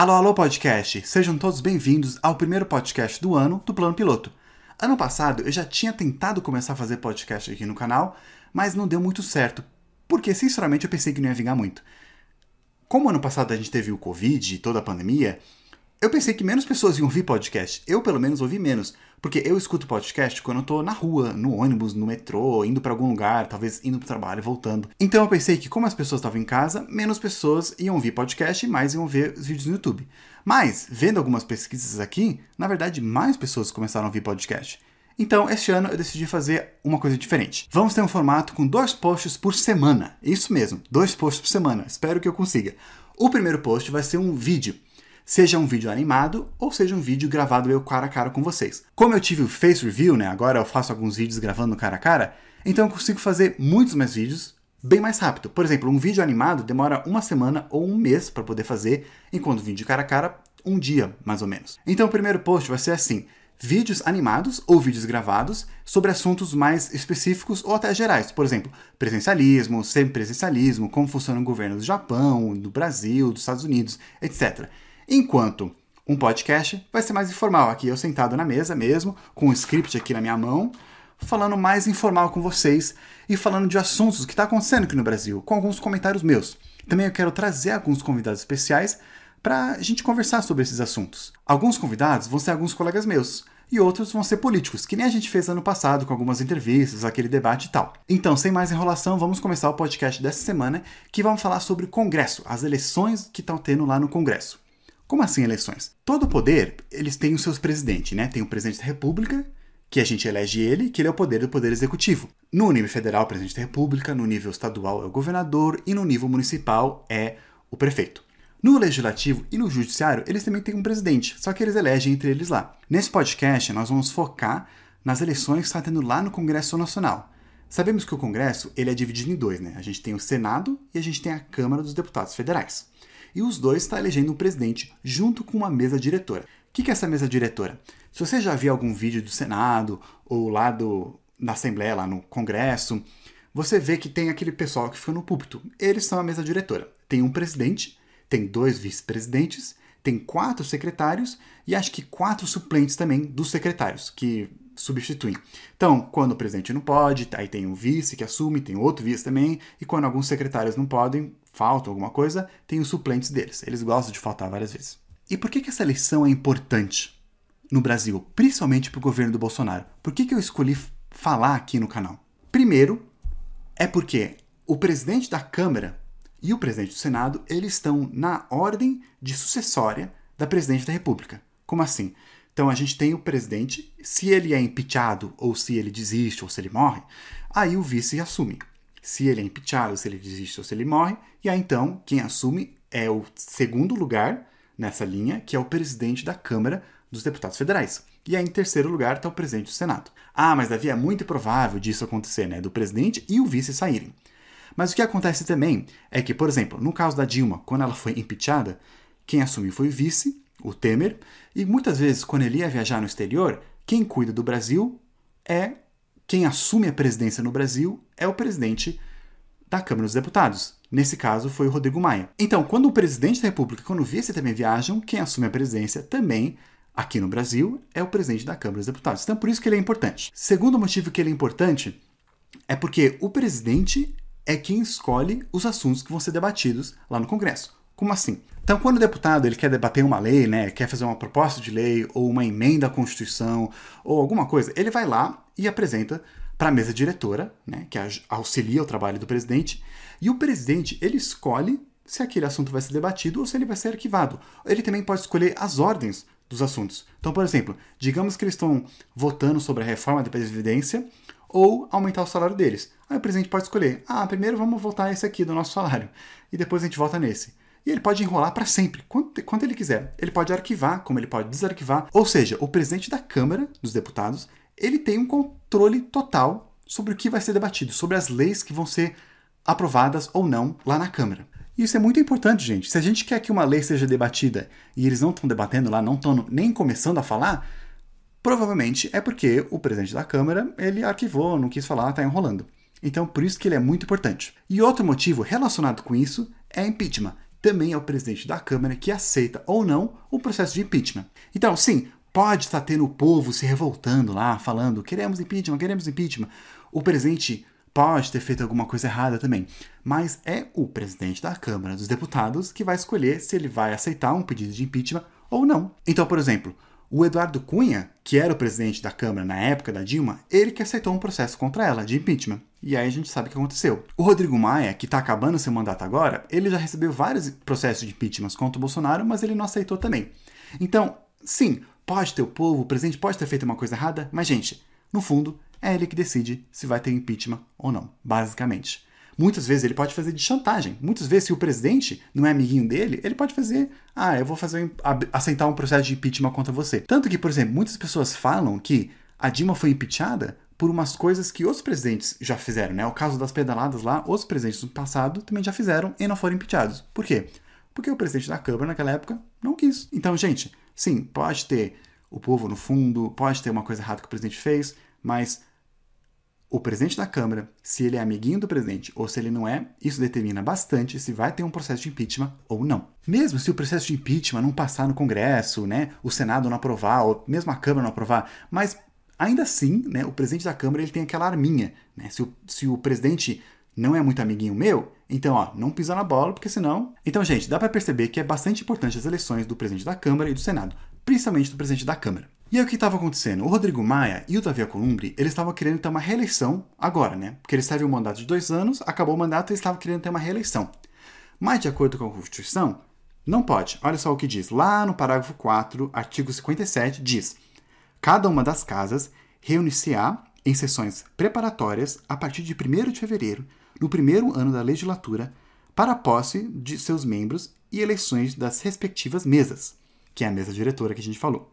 Alô, alô, podcast! Sejam todos bem-vindos ao primeiro podcast do ano do Plano Piloto. Ano passado eu já tinha tentado começar a fazer podcast aqui no canal, mas não deu muito certo, porque sinceramente eu pensei que não ia vingar muito. Como ano passado a gente teve o Covid e toda a pandemia, eu pensei que menos pessoas iam ouvir podcast. Eu, pelo menos, ouvi menos. Porque eu escuto podcast quando eu tô na rua, no ônibus, no metrô, indo para algum lugar, talvez indo pro trabalho voltando. Então eu pensei que, como as pessoas estavam em casa, menos pessoas iam ouvir podcast e mais iam ver os vídeos no YouTube. Mas, vendo algumas pesquisas aqui, na verdade, mais pessoas começaram a ouvir podcast. Então, este ano eu decidi fazer uma coisa diferente. Vamos ter um formato com dois posts por semana. Isso mesmo, dois posts por semana. Espero que eu consiga. O primeiro post vai ser um vídeo seja um vídeo animado ou seja um vídeo gravado eu cara a cara com vocês. Como eu tive o Face Review, né, agora eu faço alguns vídeos gravando cara a cara, então eu consigo fazer muitos mais vídeos bem mais rápido. Por exemplo, um vídeo animado demora uma semana ou um mês para poder fazer, enquanto um vídeo cara a cara, um dia, mais ou menos. Então o primeiro post vai ser assim, vídeos animados ou vídeos gravados sobre assuntos mais específicos ou até gerais. Por exemplo, presencialismo, semipresencialismo, como funciona o governo do Japão, do Brasil, dos Estados Unidos, etc. Enquanto um podcast vai ser mais informal, aqui eu sentado na mesa mesmo, com o um script aqui na minha mão, falando mais informal com vocês e falando de assuntos que está acontecendo aqui no Brasil, com alguns comentários meus. Também eu quero trazer alguns convidados especiais para a gente conversar sobre esses assuntos. Alguns convidados vão ser alguns colegas meus, e outros vão ser políticos, que nem a gente fez ano passado com algumas entrevistas, aquele debate e tal. Então, sem mais enrolação, vamos começar o podcast dessa semana, que vamos falar sobre o Congresso, as eleições que estão tendo lá no Congresso. Como assim eleições? Todo poder, eles têm os seus presidentes, né? Tem o presidente da República, que a gente elege ele, que ele é o poder do poder executivo. No nível federal, o presidente da República, no nível estadual é o governador e no nível municipal é o prefeito. No legislativo e no judiciário, eles também têm um presidente, só que eles elegem entre eles lá. Nesse podcast, nós vamos focar nas eleições que está tendo lá no Congresso Nacional. Sabemos que o Congresso ele é dividido em dois, né? A gente tem o Senado e a gente tem a Câmara dos Deputados Federais e os dois estão elegendo um presidente junto com uma mesa diretora. O que é essa mesa diretora? Se você já viu algum vídeo do Senado ou lá do, da Assembleia, lá no Congresso, você vê que tem aquele pessoal que fica no púlpito. Eles são a mesa diretora. Tem um presidente, tem dois vice-presidentes, tem quatro secretários e acho que quatro suplentes também dos secretários, que substituem. Então, quando o presidente não pode, aí tem um vice que assume, tem outro vice também, e quando alguns secretários não podem, faltam alguma coisa, tem os suplentes deles. Eles gostam de faltar várias vezes. E por que, que essa eleição é importante no Brasil, principalmente para o governo do Bolsonaro? Por que, que eu escolhi falar aqui no canal? Primeiro, é porque o presidente da Câmara e o presidente do Senado, eles estão na ordem de sucessória da presidente da República. Como assim? Então a gente tem o presidente, se ele é impeachado, ou se ele desiste, ou se ele morre, aí o vice assume se ele é impeachado, se ele desiste ou se ele morre, e aí então quem assume é o segundo lugar nessa linha, que é o presidente da Câmara dos Deputados Federais. E aí, em terceiro lugar, está o presidente do Senado. Ah, mas Davi, é muito provável disso acontecer, né? Do presidente e o vice saírem. Mas o que acontece também é que, por exemplo, no caso da Dilma, quando ela foi impeachada, quem assumiu foi o vice, o Temer, e muitas vezes, quando ele ia viajar no exterior, quem cuida do Brasil é quem assume a presidência no Brasil é o presidente da Câmara dos Deputados. Nesse caso, foi o Rodrigo Maia. Então, quando o presidente da República quando o vice também viajam, quem assume a presidência também, aqui no Brasil, é o presidente da Câmara dos Deputados. Então, por isso que ele é importante. Segundo motivo que ele é importante é porque o presidente é quem escolhe os assuntos que vão ser debatidos lá no Congresso. Como assim? Então, quando o deputado ele quer debater uma lei, né, quer fazer uma proposta de lei ou uma emenda à Constituição ou alguma coisa, ele vai lá e apresenta para a mesa diretora, né, que auxilia o trabalho do presidente, e o presidente ele escolhe se aquele assunto vai ser debatido ou se ele vai ser arquivado. Ele também pode escolher as ordens dos assuntos. Então, por exemplo, digamos que eles estão votando sobre a reforma da Previdência ou aumentar o salário deles. Aí o presidente pode escolher: ah, primeiro vamos votar esse aqui do nosso salário e depois a gente vota nesse. E ele pode enrolar para sempre, quanto, ele quiser. Ele pode arquivar, como ele pode desarquivar. Ou seja, o presidente da Câmara dos Deputados, ele tem um controle total sobre o que vai ser debatido, sobre as leis que vão ser aprovadas ou não lá na Câmara. E isso é muito importante, gente. Se a gente quer que uma lei seja debatida e eles não estão debatendo lá, não estão nem começando a falar, provavelmente é porque o presidente da Câmara ele arquivou, não quis falar, está enrolando. Então, por isso que ele é muito importante. E outro motivo relacionado com isso é impeachment também é o presidente da Câmara que aceita ou não o processo de impeachment. Então, sim, pode estar tendo o povo se revoltando lá, falando queremos impeachment, queremos impeachment. O presidente pode ter feito alguma coisa errada também, mas é o presidente da Câmara dos Deputados que vai escolher se ele vai aceitar um pedido de impeachment ou não. Então, por exemplo, o Eduardo Cunha, que era o presidente da Câmara na época da Dilma, ele que aceitou um processo contra ela de impeachment. E aí a gente sabe o que aconteceu. O Rodrigo Maia, que está acabando seu mandato agora, ele já recebeu vários processos de impeachment contra o Bolsonaro, mas ele não aceitou também. Então, sim, pode ter o povo, o presidente pode ter feito uma coisa errada, mas, gente, no fundo, é ele que decide se vai ter impeachment ou não, basicamente. Muitas vezes ele pode fazer de chantagem. Muitas vezes, se o presidente não é amiguinho dele, ele pode fazer, ah, eu vou fazer aceitar um processo de impeachment contra você. Tanto que, por exemplo, muitas pessoas falam que a Dilma foi impeachada por umas coisas que outros presidentes já fizeram, né? O caso das pedaladas lá, outros presidentes do passado também já fizeram e não foram impeachados. Por quê? Porque o presidente da Câmara naquela época não quis. Então, gente, sim, pode ter o povo no fundo, pode ter uma coisa errada que o presidente fez, mas o presidente da Câmara, se ele é amiguinho do presidente ou se ele não é, isso determina bastante se vai ter um processo de impeachment ou não. Mesmo se o processo de impeachment não passar no Congresso, né, o Senado não aprovar, ou mesmo a Câmara não aprovar, mas ainda assim, né, o presidente da Câmara ele tem aquela arminha. Né, se, o, se o presidente não é muito amiguinho meu, então, ó, não pisa na bola, porque senão. Então, gente, dá para perceber que é bastante importante as eleições do presidente da Câmara e do Senado, principalmente do presidente da Câmara. E aí o que estava acontecendo? O Rodrigo Maia e o Davi Alcolumbre, eles estavam querendo ter uma reeleição agora, né? Porque eles teve um mandato de dois anos, acabou o mandato e eles estavam querendo ter uma reeleição. Mas, de acordo com a Constituição, não pode. Olha só o que diz. Lá no parágrafo 4, artigo 57, diz: Cada uma das casas reúne-se-á em sessões preparatórias a partir de 1 de fevereiro, no primeiro ano da legislatura, para a posse de seus membros e eleições das respectivas mesas, que é a mesa diretora que a gente falou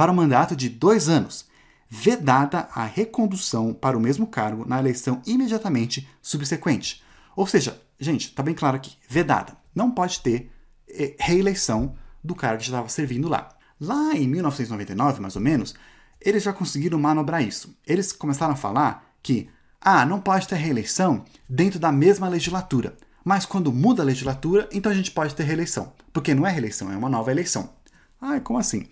para um mandato de dois anos, vedada a recondução para o mesmo cargo na eleição imediatamente subsequente. Ou seja, gente, está bem claro aqui, vedada. Não pode ter eh, reeleição do cara que já estava servindo lá. Lá em 1999, mais ou menos, eles já conseguiram manobrar isso. Eles começaram a falar que, ah, não pode ter reeleição dentro da mesma legislatura. Mas quando muda a legislatura, então a gente pode ter reeleição. Porque não é reeleição, é uma nova eleição. Ah, como assim?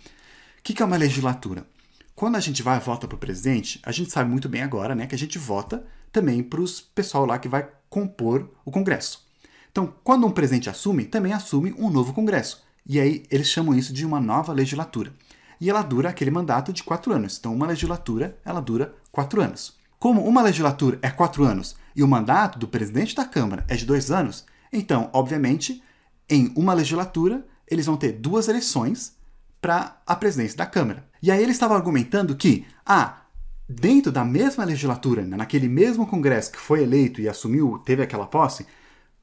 O que é uma legislatura? Quando a gente vai e vota para o presidente, a gente sabe muito bem agora né, que a gente vota também para os pessoal lá que vai compor o Congresso. Então, quando um presidente assume, também assume um novo Congresso. E aí eles chamam isso de uma nova legislatura. E ela dura aquele mandato de quatro anos. Então, uma legislatura, ela dura quatro anos. Como uma legislatura é quatro anos e o mandato do presidente da Câmara é de dois anos, então, obviamente, em uma legislatura, eles vão ter duas eleições para a presidência da Câmara. E aí ele estava argumentando que, ah, dentro da mesma legislatura, né, naquele mesmo Congresso que foi eleito e assumiu, teve aquela posse,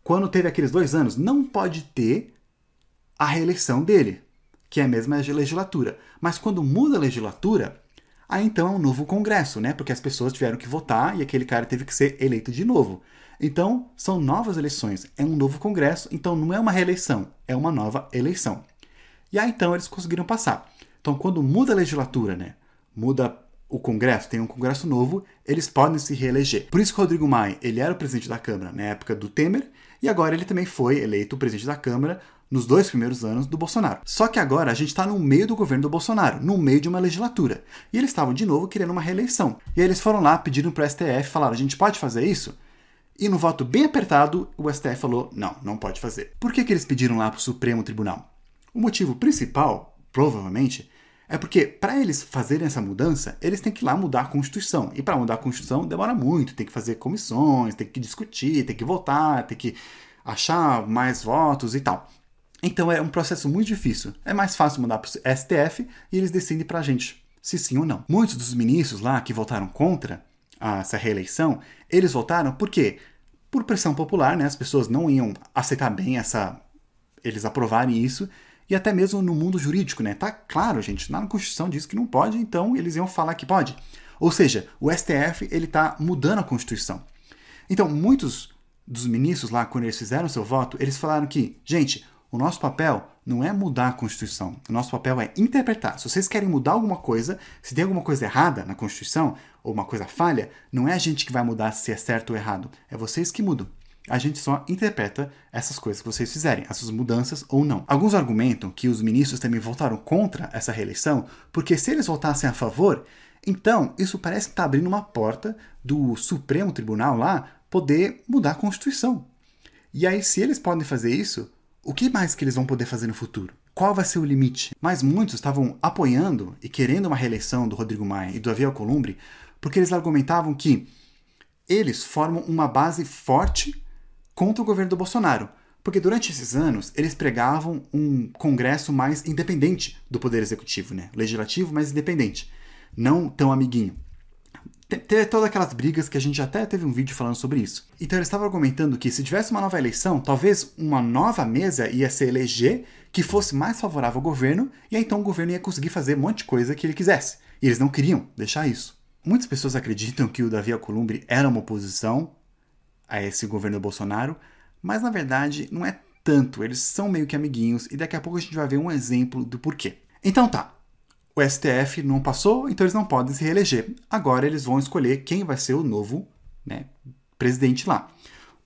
quando teve aqueles dois anos, não pode ter a reeleição dele, que é a mesma legislatura. Mas quando muda a legislatura, aí então é um novo Congresso, né? Porque as pessoas tiveram que votar e aquele cara teve que ser eleito de novo. Então, são novas eleições, é um novo Congresso, então não é uma reeleição, é uma nova eleição. E aí então eles conseguiram passar. Então quando muda a legislatura, né, muda o Congresso, tem um Congresso novo, eles podem se reeleger. Por isso que Rodrigo Maia, ele era o presidente da Câmara na época do Temer, e agora ele também foi eleito presidente da Câmara nos dois primeiros anos do Bolsonaro. Só que agora a gente está no meio do governo do Bolsonaro, no meio de uma legislatura. E eles estavam de novo querendo uma reeleição. E aí eles foram lá, pediram para o STF, falaram: a gente pode fazer isso? E no voto bem apertado, o STF falou: não, não pode fazer. Por que, que eles pediram lá para o Supremo Tribunal? O motivo principal, provavelmente, é porque para eles fazerem essa mudança, eles têm que ir lá mudar a Constituição. E para mudar a Constituição demora muito, tem que fazer comissões, tem que discutir, tem que votar, tem que achar mais votos e tal. Então é um processo muito difícil. É mais fácil mudar para o STF e eles decidem para a gente se sim ou não. Muitos dos ministros lá que votaram contra essa reeleição, eles votaram por quê? Por pressão popular, né? As pessoas não iam aceitar bem essa eles aprovarem isso e até mesmo no mundo jurídico, né? Tá claro, gente, na Constituição diz que não pode, então eles iam falar que pode. Ou seja, o STF ele está mudando a Constituição. Então, muitos dos ministros lá, quando eles fizeram seu voto, eles falaram que, gente, o nosso papel não é mudar a Constituição, o nosso papel é interpretar. Se vocês querem mudar alguma coisa, se tem alguma coisa errada na Constituição, ou uma coisa falha, não é a gente que vai mudar se é certo ou errado, é vocês que mudam. A gente só interpreta essas coisas que vocês fizerem, essas mudanças ou não. Alguns argumentam que os ministros também votaram contra essa reeleição, porque se eles votassem a favor, então isso parece que está abrindo uma porta do Supremo Tribunal lá poder mudar a Constituição. E aí, se eles podem fazer isso, o que mais que eles vão poder fazer no futuro? Qual vai ser o limite? Mas muitos estavam apoiando e querendo uma reeleição do Rodrigo Maia e do Avi Alcolumbre porque eles argumentavam que eles formam uma base forte contra o governo do Bolsonaro. Porque durante esses anos eles pregavam um Congresso mais independente do Poder Executivo, né? Legislativo, mas independente. Não tão amiguinho. Teve todas aquelas brigas que a gente até teve um vídeo falando sobre isso. Então eles estavam argumentando que se tivesse uma nova eleição, talvez uma nova mesa ia se eleger que fosse mais favorável ao governo, e aí então o governo ia conseguir fazer um monte de coisa que ele quisesse. E eles não queriam deixar isso. Muitas pessoas acreditam que o Davi Alcolumbre era uma oposição a esse governo Bolsonaro, mas na verdade não é tanto, eles são meio que amiguinhos e daqui a pouco a gente vai ver um exemplo do porquê. Então tá, o STF não passou, então eles não podem se reeleger. Agora eles vão escolher quem vai ser o novo né, presidente lá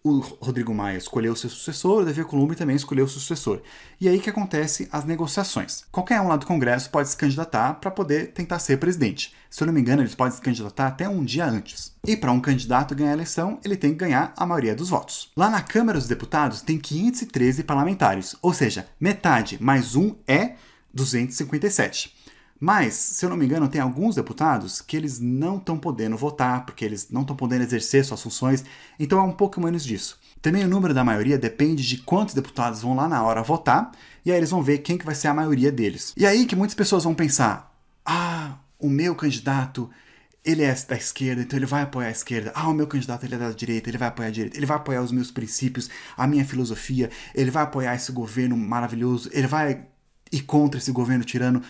o Rodrigo Maia escolheu seu sucessor, o Davi Alcolumbre também escolheu o sucessor. E aí que acontece as negociações. Qualquer um lá do Congresso pode se candidatar para poder tentar ser presidente. Se eu não me engano, eles podem se candidatar até um dia antes. E para um candidato ganhar a eleição, ele tem que ganhar a maioria dos votos. Lá na Câmara dos Deputados tem 513 parlamentares, ou seja, metade mais um é 257. Mas, se eu não me engano, tem alguns deputados que eles não estão podendo votar, porque eles não estão podendo exercer suas funções, então é um pouco menos disso. Também o número da maioria depende de quantos deputados vão lá na hora votar, e aí eles vão ver quem que vai ser a maioria deles. E aí que muitas pessoas vão pensar: ah, o meu candidato ele é da esquerda, então ele vai apoiar a esquerda. Ah, o meu candidato ele é da direita, ele vai apoiar a direita, ele vai apoiar os meus princípios, a minha filosofia, ele vai apoiar esse governo maravilhoso, ele vai ir contra esse governo tirano.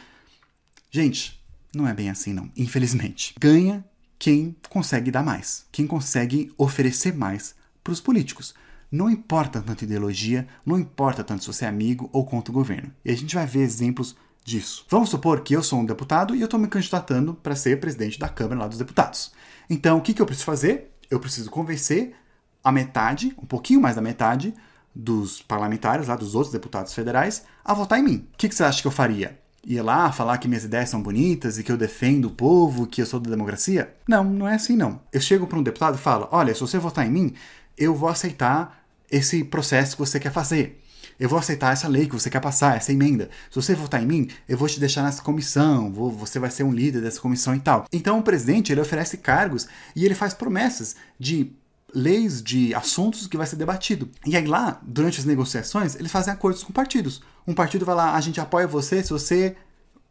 Gente, não é bem assim não, infelizmente. Ganha quem consegue dar mais, quem consegue oferecer mais para os políticos. Não importa tanto ideologia, não importa tanto se você é amigo ou contra o governo. E a gente vai ver exemplos disso. Vamos supor que eu sou um deputado e eu estou me candidatando para ser presidente da Câmara lá dos Deputados. Então, o que, que eu preciso fazer? Eu preciso convencer a metade, um pouquinho mais da metade, dos parlamentares, lá dos outros deputados federais, a votar em mim. O que, que você acha que eu faria? Ir lá falar que minhas ideias são bonitas e que eu defendo o povo, que eu sou da democracia? Não, não é assim não. Eu chego para um deputado e falo: olha, se você votar em mim, eu vou aceitar esse processo que você quer fazer. Eu vou aceitar essa lei que você quer passar, essa emenda. Se você votar em mim, eu vou te deixar nessa comissão, vou, você vai ser um líder dessa comissão e tal. Então o presidente ele oferece cargos e ele faz promessas de leis de assuntos que vai ser debatido. E aí lá, durante as negociações, eles fazem acordos com partidos. Um partido vai lá, a gente apoia você se você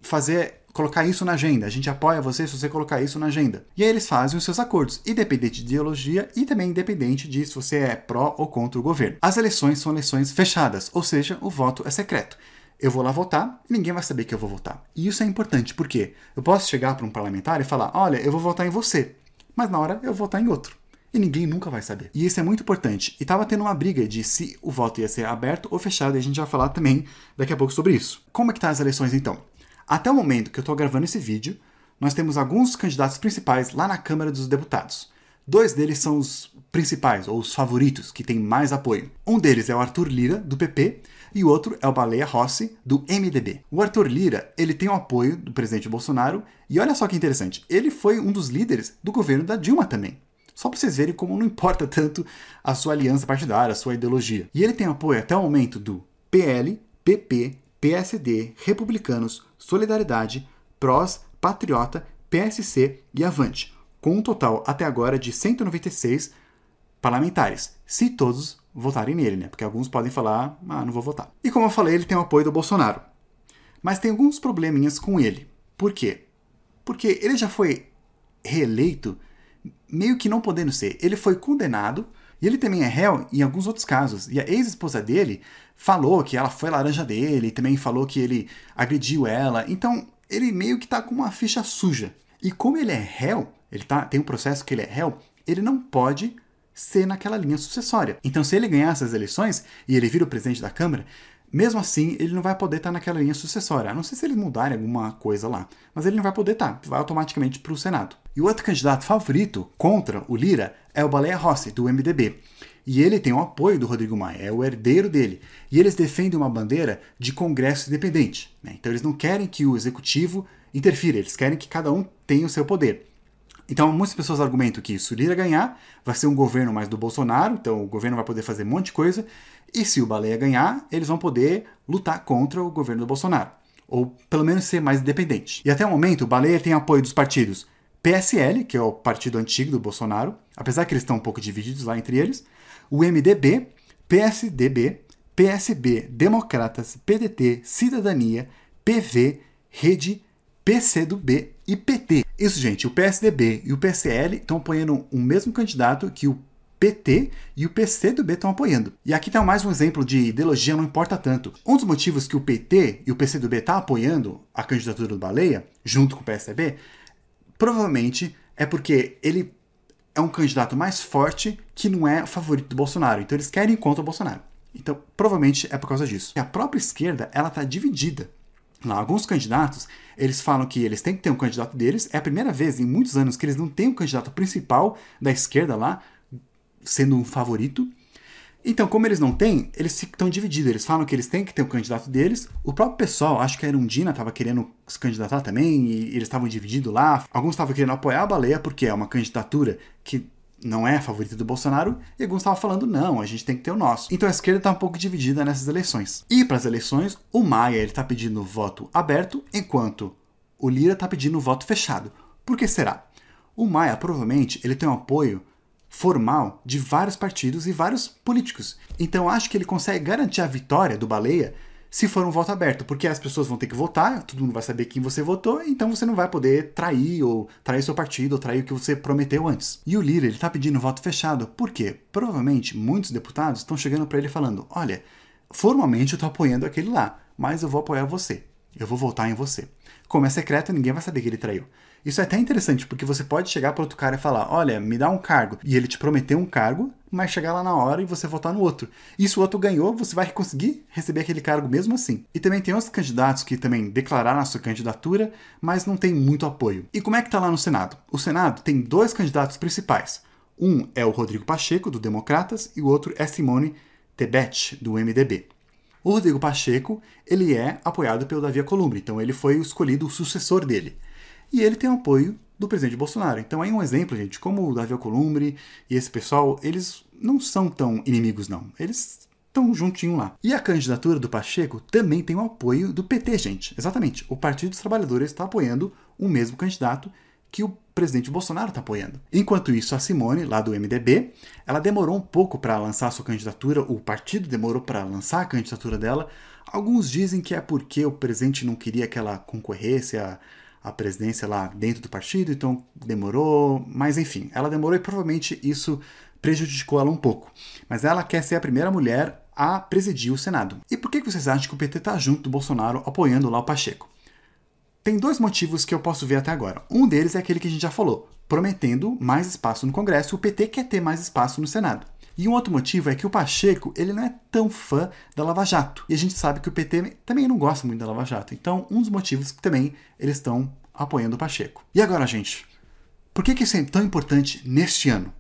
fazer colocar isso na agenda. A gente apoia você se você colocar isso na agenda. E aí eles fazem os seus acordos, independente de ideologia e também independente de se você é pró ou contra o governo. As eleições são eleições fechadas, ou seja, o voto é secreto. Eu vou lá votar e ninguém vai saber que eu vou votar. E isso é importante, porque eu posso chegar para um parlamentar e falar: olha, eu vou votar em você, mas na hora eu vou votar em outro e ninguém nunca vai saber. E isso é muito importante. E estava tendo uma briga de se o voto ia ser aberto ou fechado, e a gente vai falar também daqui a pouco sobre isso. Como é que tá as eleições então? Até o momento que eu estou gravando esse vídeo, nós temos alguns candidatos principais lá na Câmara dos Deputados. Dois deles são os principais, ou os favoritos, que têm mais apoio. Um deles é o Arthur Lira, do PP, e o outro é o Baleia Rossi, do MDB. O Arthur Lira, ele tem o apoio do presidente Bolsonaro, e olha só que interessante, ele foi um dos líderes do governo da Dilma também. Só para vocês verem como não importa tanto a sua aliança partidária, a sua ideologia. E ele tem apoio até o momento do PL, PP, PSD, Republicanos, Solidariedade, PROS, Patriota, PSC e Avante, com um total até agora de 196 parlamentares, se todos votarem nele, né? Porque alguns podem falar, ah, não vou votar. E como eu falei, ele tem o apoio do Bolsonaro. Mas tem alguns probleminhas com ele. Por quê? Porque ele já foi reeleito meio que não podendo ser. Ele foi condenado e ele também é réu em alguns outros casos. E a ex-esposa dele falou que ela foi laranja dele, e também falou que ele agrediu ela. Então, ele meio que tá com uma ficha suja. E como ele é réu, ele tá, tem um processo que ele é réu, ele não pode ser naquela linha sucessória. Então, se ele ganhar essas eleições e ele vira o presidente da Câmara, mesmo assim, ele não vai poder estar naquela linha sucessória, a não ser se eles mudarem alguma coisa lá. Mas ele não vai poder estar, vai automaticamente para o Senado. E o outro candidato favorito contra o Lira é o Baleia Rossi, do MDB. E ele tem o apoio do Rodrigo Maia, é o herdeiro dele. E eles defendem uma bandeira de Congresso independente. Né? Então eles não querem que o executivo interfira, eles querem que cada um tenha o seu poder. Então muitas pessoas argumentam que se o Lira ganhar, vai ser um governo mais do Bolsonaro, então o governo vai poder fazer um monte de coisa, e se o Baleia ganhar, eles vão poder lutar contra o governo do Bolsonaro. Ou pelo menos ser mais independente. E até o momento, o Baleia tem apoio dos partidos PSL, que é o partido antigo do Bolsonaro, apesar que eles estão um pouco divididos lá entre eles, o MDB, PSDB, PSB, Democratas, PDT, Cidadania, PV, Rede, PCdoB e PT. Isso, gente, o PSDB e o PCL estão apoiando o mesmo candidato que o PT e o PCdoB estão apoiando. E aqui está mais um exemplo de ideologia não importa tanto. Um dos motivos que o PT e o PCdoB estão tá apoiando a candidatura do Baleia, junto com o PSDB, provavelmente é porque ele é um candidato mais forte que não é favorito do Bolsonaro. Então eles querem contra o Bolsonaro. Então, provavelmente é por causa disso. E a própria esquerda, ela está dividida. Lá, alguns candidatos, eles falam que eles têm que ter um candidato deles. É a primeira vez em muitos anos que eles não têm um candidato principal da esquerda lá, sendo um favorito. Então, como eles não têm, eles estão divididos. Eles falam que eles têm que ter um candidato deles. O próprio pessoal, acho que a Erundina estava querendo se candidatar também, e eles estavam divididos lá. Alguns estavam querendo apoiar a baleia, porque é uma candidatura que não é a favorita do Bolsonaro, e alguns estavam falando, não, a gente tem que ter o nosso. Então a esquerda está um pouco dividida nessas eleições. E para as eleições, o Maia está pedindo voto aberto, enquanto o Lira está pedindo voto fechado. Por que será? O Maia provavelmente ele tem um apoio formal de vários partidos e vários políticos. Então acho que ele consegue garantir a vitória do Baleia se for um voto aberto, porque as pessoas vão ter que votar, todo mundo vai saber quem você votou, então você não vai poder trair ou trair seu partido ou trair o que você prometeu antes. E o Lira, ele tá pedindo voto fechado, por quê? Provavelmente muitos deputados estão chegando para ele falando: "Olha, formalmente eu tô apoiando aquele lá, mas eu vou apoiar você. Eu vou votar em você". Como é secreto, ninguém vai saber que ele traiu. Isso é até interessante, porque você pode chegar para outro cara e falar: olha, me dá um cargo. E ele te prometeu um cargo, mas chegar lá na hora e você votar no outro. E se o outro ganhou, você vai conseguir receber aquele cargo mesmo assim. E também tem outros candidatos que também declararam a sua candidatura, mas não tem muito apoio. E como é que tá lá no Senado? O Senado tem dois candidatos principais. Um é o Rodrigo Pacheco, do Democratas, e o outro é Simone Tebet, do MDB. O Rodrigo Pacheco, ele é apoiado pelo Davi Alcolumbre, então ele foi escolhido o sucessor dele e ele tem o apoio do presidente Bolsonaro. Então aí um exemplo, gente, como o Davi Alcolumbre e esse pessoal, eles não são tão inimigos, não. Eles estão juntinho lá. E a candidatura do Pacheco também tem o apoio do PT, gente. Exatamente. O Partido dos Trabalhadores está apoiando o mesmo candidato que o presidente Bolsonaro está apoiando. Enquanto isso, a Simone, lá do MDB, ela demorou um pouco para lançar sua candidatura, o partido demorou para lançar a candidatura dela. Alguns dizem que é porque o presidente não queria que ela concorresse a a presidência lá dentro do partido, então demorou, mas enfim, ela demorou e provavelmente isso prejudicou ela um pouco. Mas ela quer ser a primeira mulher a presidir o Senado. E por que vocês acham que o PT está junto do Bolsonaro apoiando lá o Pacheco? Tem dois motivos que eu posso ver até agora. Um deles é aquele que a gente já falou, prometendo mais espaço no Congresso, o PT quer ter mais espaço no Senado. E um outro motivo é que o Pacheco ele não é tão fã da Lava Jato. E a gente sabe que o PT também não gosta muito da Lava Jato. Então, um dos motivos que também eles estão apoiando o Pacheco. E agora, gente, por que, que isso é tão importante neste ano?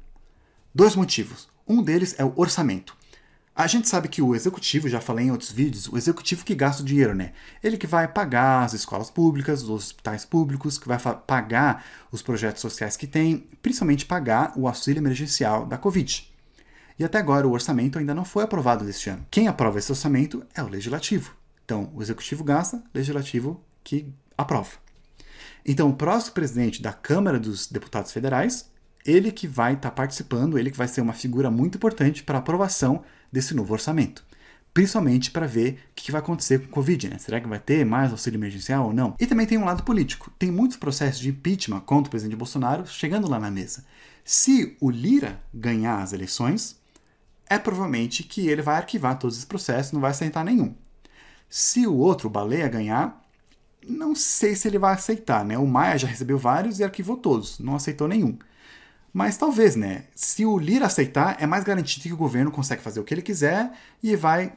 Dois motivos. Um deles é o orçamento. A gente sabe que o executivo, já falei em outros vídeos, o executivo que gasta o dinheiro, né? Ele que vai pagar as escolas públicas, os hospitais públicos, que vai pagar os projetos sociais que tem, principalmente pagar o auxílio emergencial da Covid. E até agora o orçamento ainda não foi aprovado deste ano. Quem aprova esse orçamento é o legislativo. Então, o executivo gasta, o legislativo que aprova. Então, o próximo presidente da Câmara dos Deputados Federais, ele que vai estar tá participando, ele que vai ser uma figura muito importante para a aprovação desse novo orçamento. Principalmente para ver o que vai acontecer com o Covid, né? Será que vai ter mais auxílio emergencial ou não? E também tem um lado político. Tem muitos processos de impeachment contra o presidente Bolsonaro chegando lá na mesa. Se o Lira ganhar as eleições, é provavelmente que ele vai arquivar todos os processos, não vai aceitar nenhum. Se o outro, o Baleia, ganhar, não sei se ele vai aceitar, né? O Maia já recebeu vários e arquivou todos, não aceitou nenhum. Mas talvez, né? Se o Lira aceitar, é mais garantido que o governo consegue fazer o que ele quiser e vai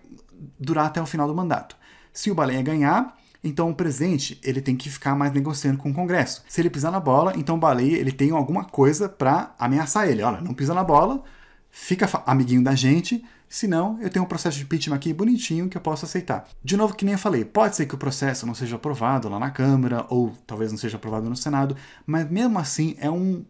durar até o final do mandato. Se o Baleia ganhar, então o presidente ele tem que ficar mais negociando com o Congresso. Se ele pisar na bola, então o Baleia ele tem alguma coisa para ameaçar ele. Olha, não pisa na bola, fica amiguinho da gente, senão eu tenho um processo de impeachment aqui bonitinho que eu posso aceitar. De novo, que nem eu falei, pode ser que o processo não seja aprovado lá na Câmara, ou talvez não seja aprovado no Senado, mas mesmo assim é um,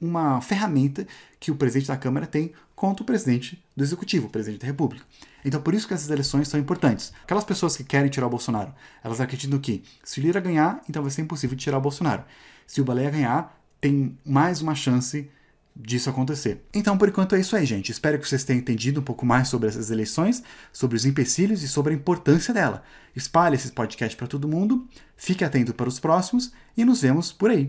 uma ferramenta que o presidente da Câmara tem contra o presidente do Executivo, o presidente da República. Então, por isso que essas eleições são importantes. Aquelas pessoas que querem tirar o Bolsonaro, elas acreditam que se o Lira ganhar, então vai ser impossível tirar o Bolsonaro. Se o Baleia ganhar, tem mais uma chance disso acontecer. Então, por enquanto é isso aí, gente. Espero que vocês tenham entendido um pouco mais sobre essas eleições, sobre os empecilhos e sobre a importância dela. Espalhe esse podcast para todo mundo, fique atento para os próximos e nos vemos por aí.